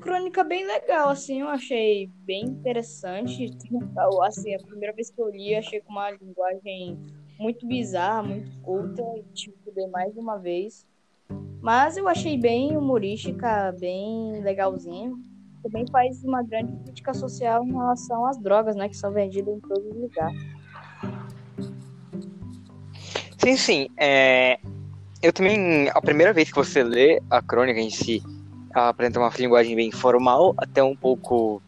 crônica bem legal, assim, eu achei bem interessante. Assim, a primeira vez que eu li, achei com uma linguagem muito bizarra, muito culta, e tive que mais de uma vez. Mas eu achei bem humorística, bem legalzinha. Também faz uma grande crítica social em relação às drogas, né, que são vendidas em todos os lugares. Sim, sim. É... Eu também, a primeira vez que você lê a crônica em si, apresenta uma linguagem bem formal, até um pouco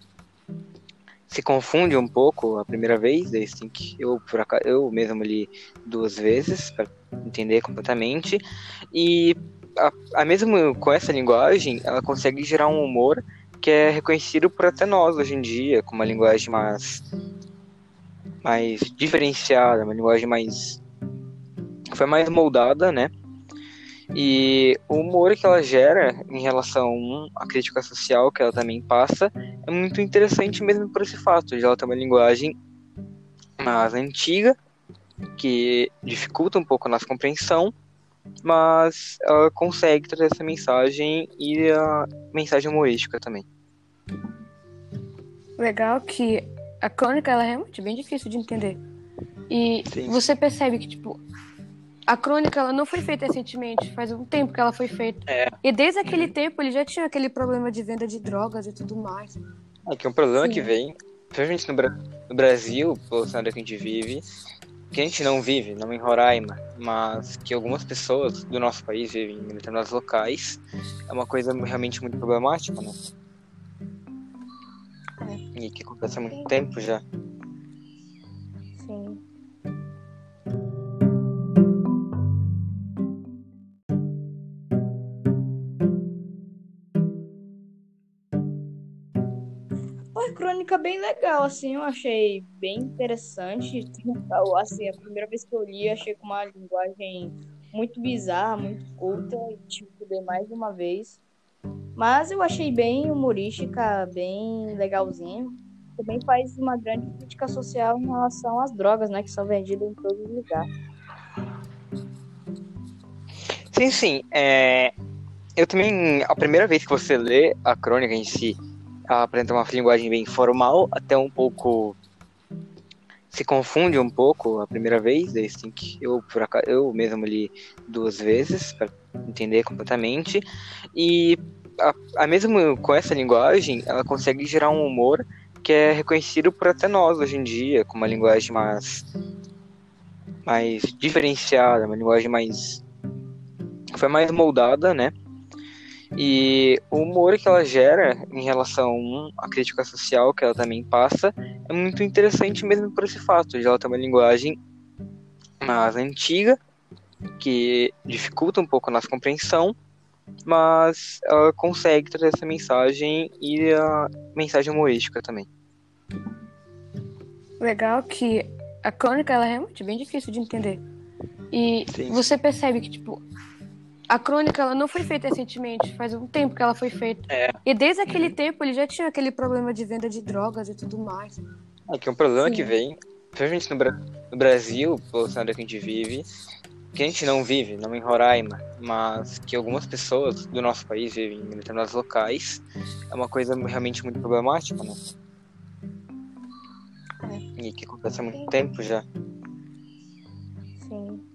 se confunde um pouco a primeira vez, assim que eu por acaso, eu mesmo li duas vezes para entender completamente e a, a mesmo com essa linguagem, ela consegue gerar um humor que é reconhecido por até nós hoje em dia, com uma linguagem mais mais diferenciada, uma linguagem mais foi mais moldada, né? E o humor que ela gera em relação à crítica social que ela também passa é muito interessante mesmo por esse fato de ela ter uma linguagem mais antiga, que dificulta um pouco a nossa compreensão, mas ela consegue trazer essa mensagem e a mensagem humorística também. Legal que a crônica ela é realmente bem difícil de entender. E Sim. você percebe que, tipo, a crônica ela não foi feita recentemente, faz um tempo que ela foi feita. É. E desde aquele uhum. tempo ele já tinha aquele problema de venda de drogas e tudo mais. É que é um problema Sim. que vem, principalmente no, Bra no Brasil, pelo cenário que a gente vive, que a gente não vive, não em Roraima, mas que algumas pessoas do nosso país vivem em determinados locais, é uma coisa realmente muito problemática, né? É. E que acontece há muito tempo já. Crônica bem legal, assim, eu achei bem interessante. Assim, a primeira vez que eu li, achei com uma linguagem muito bizarra, muito culta, e tive que mais de uma vez. Mas eu achei bem humorística, bem legalzinha. Também faz uma grande crítica social em relação às drogas, né, que são vendidas em todos os lugares. Sim, sim. É... Eu também, a primeira vez que você lê a crônica em si, apresenta uma linguagem bem formal, até um pouco se confunde um pouco a primeira vez, assim que eu por acaso, eu mesmo li duas vezes para entender completamente e a, a mesmo com essa linguagem, ela consegue gerar um humor que é reconhecido por até nós hoje em dia, com uma linguagem mais mais diferenciada, uma linguagem mais foi mais moldada, né? E o humor que ela gera em relação à crítica social que ela também passa é muito interessante mesmo por esse fato de ela ter uma linguagem mais antiga, que dificulta um pouco a nossa compreensão, mas ela consegue trazer essa mensagem e a mensagem humorística também. Legal que a crônica ela é realmente bem difícil de entender. E Sim. você percebe que, tipo, a crônica ela não foi feita recentemente, faz um tempo que ela foi feita. É. E desde aquele uhum. tempo ele já tinha aquele problema de venda de drogas e tudo mais. É que é um problema Sim. que vem, principalmente no, Bra no Brasil, pelo cenário que a gente vive, que a gente não vive, não em Roraima, mas que algumas pessoas do nosso país vivem em determinados locais, é uma coisa realmente muito problemática, né? É. E que acontece há muito tempo já. Sim.